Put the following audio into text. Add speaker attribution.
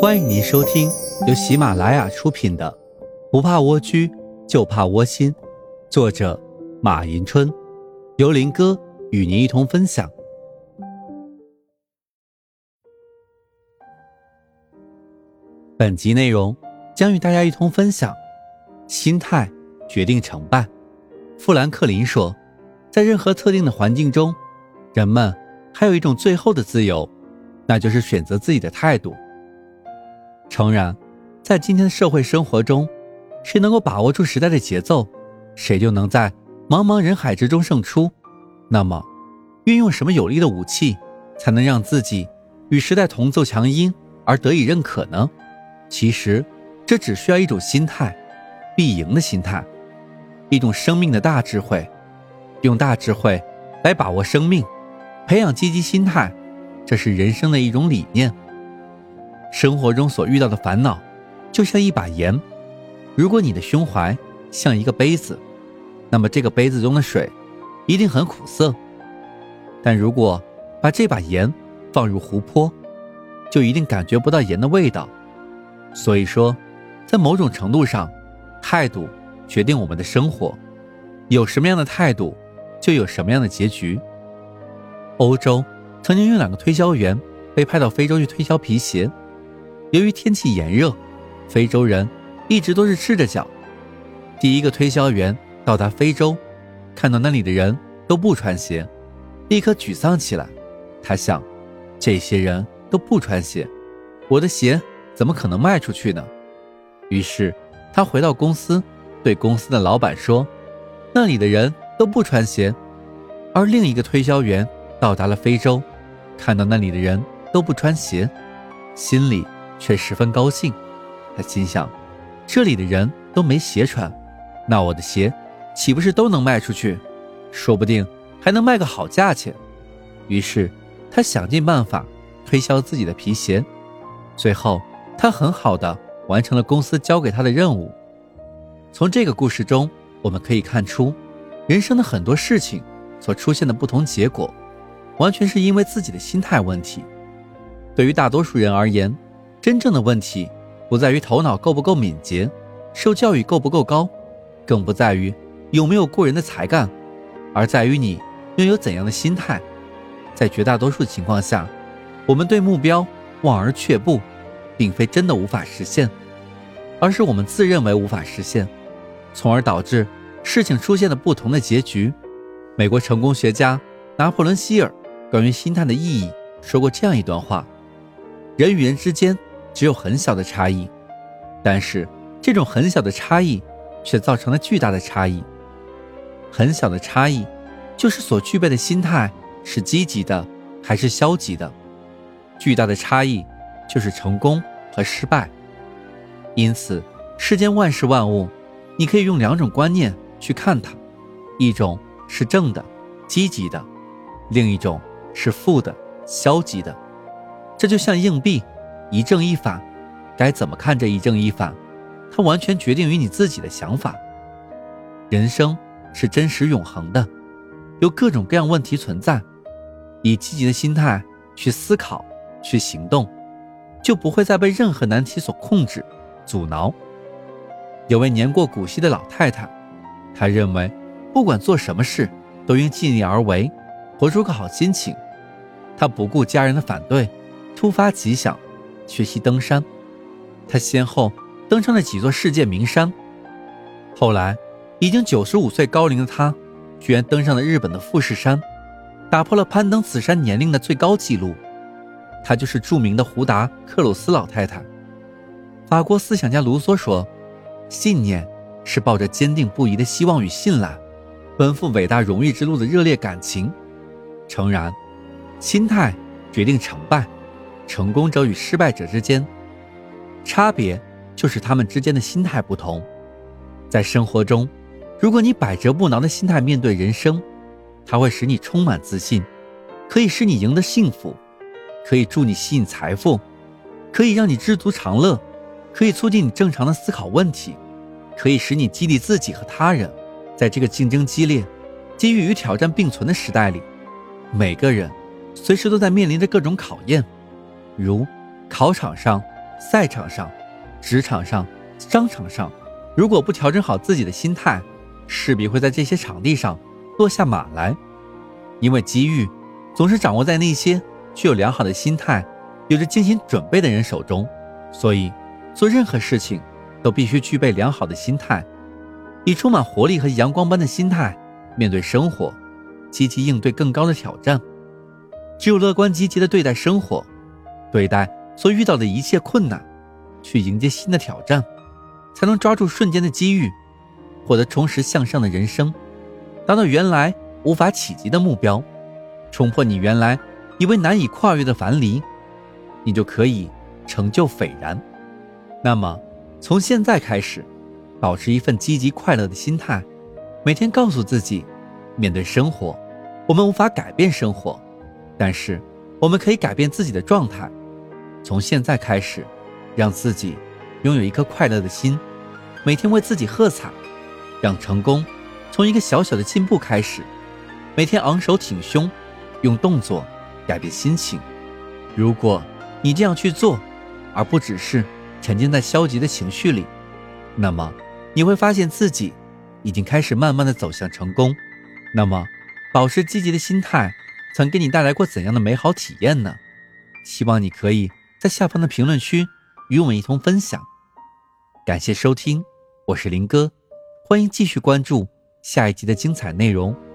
Speaker 1: 欢迎您收听由喜马拉雅出品的《不怕蜗居就怕窝心》，作者马迎春，由林哥与您一同分享。本集内容将与大家一同分享：心态决定成败。富兰克林说，在任何特定的环境中，人们还有一种最后的自由，那就是选择自己的态度。诚然，在今天的社会生活中，谁能够把握住时代的节奏，谁就能在茫茫人海之中胜出。那么，运用什么有力的武器，才能让自己与时代同奏强音而得以认可呢？其实，这只需要一种心态，必赢的心态，一种生命的大智慧，用大智慧来把握生命，培养积极心态，这是人生的一种理念。生活中所遇到的烦恼，就像一把盐。如果你的胸怀像一个杯子，那么这个杯子中的水一定很苦涩。但如果把这把盐放入湖泊，就一定感觉不到盐的味道。所以说，在某种程度上，态度决定我们的生活。有什么样的态度，就有什么样的结局。欧洲曾经有两个推销员被派到非洲去推销皮鞋。由于天气炎热，非洲人一直都是赤着脚。第一个推销员到达非洲，看到那里的人都不穿鞋，立刻沮丧起来。他想，这些人都不穿鞋，我的鞋怎么可能卖出去呢？于是他回到公司，对公司的老板说：“那里的人都不穿鞋。”而另一个推销员到达了非洲，看到那里的人都不穿鞋，心里。却十分高兴，他心想：这里的人都没鞋穿，那我的鞋岂不是都能卖出去？说不定还能卖个好价钱。于是他想尽办法推销自己的皮鞋，最后他很好的完成了公司交给他的任务。从这个故事中，我们可以看出，人生的很多事情所出现的不同结果，完全是因为自己的心态问题。对于大多数人而言，真正的问题不在于头脑够不够敏捷，受教育够不够高，更不在于有没有过人的才干，而在于你拥有怎样的心态。在绝大多数情况下，我们对目标望而却步，并非真的无法实现，而是我们自认为无法实现，从而导致事情出现了不同的结局。美国成功学家拿破仑·希尔关于心态的意义说过这样一段话：人与人之间。只有很小的差异，但是这种很小的差异却造成了巨大的差异。很小的差异，就是所具备的心态是积极的还是消极的；巨大的差异，就是成功和失败。因此，世间万事万物，你可以用两种观念去看它：一种是正的、积极的；另一种是负的、消极的。这就像硬币。一正一反，该怎么看这一正一反？它完全决定于你自己的想法。人生是真实永恒的，有各种各样问题存在。以积极的心态去思考、去行动，就不会再被任何难题所控制、阻挠。有位年过古稀的老太太，她认为不管做什么事都应尽力而为，活出个好心情。他不顾家人的反对，突发奇想。学习登山，他先后登上了几座世界名山。后来，已经九十五岁高龄的他，居然登上了日本的富士山，打破了攀登此山年龄的最高纪录。他就是著名的胡达克鲁斯老太太。法国思想家卢梭说：“信念是抱着坚定不移的希望与信赖，奔赴伟大荣誉之路的热烈感情。”诚然，心态决定成败。成功者与失败者之间，差别就是他们之间的心态不同。在生活中，如果你百折不挠的心态面对人生，它会使你充满自信，可以使你赢得幸福，可以助你吸引财富，可以让你知足常乐，可以促进你正常的思考问题，可以使你激励自己和他人。在这个竞争激烈、机遇与挑战并存的时代里，每个人随时都在面临着各种考验。如考场上、赛场上、职场上、商场上，如果不调整好自己的心态，势必会在这些场地上落下马来。因为机遇总是掌握在那些具有良好的心态、有着精心准备的人手中，所以做任何事情都必须具备良好的心态，以充满活力和阳光般的心态面对生活，积极应对更高的挑战。只有乐观积极的对待生活，对待所遇到的一切困难，去迎接新的挑战，才能抓住瞬间的机遇，获得充实向上的人生，达到原来无法企及的目标，冲破你原来以为难以跨越的樊篱，你就可以成就斐然。那么，从现在开始，保持一份积极快乐的心态，每天告诉自己，面对生活，我们无法改变生活。但是，我们可以改变自己的状态。从现在开始，让自己拥有一颗快乐的心，每天为自己喝彩，让成功从一个小小的进步开始。每天昂首挺胸，用动作改变心情。如果你这样去做，而不只是沉浸在消极的情绪里，那么你会发现自己已经开始慢慢的走向成功。那么，保持积极的心态。曾给你带来过怎样的美好体验呢？希望你可以在下方的评论区与我们一同分享。感谢收听，我是林哥，欢迎继续关注下一集的精彩内容。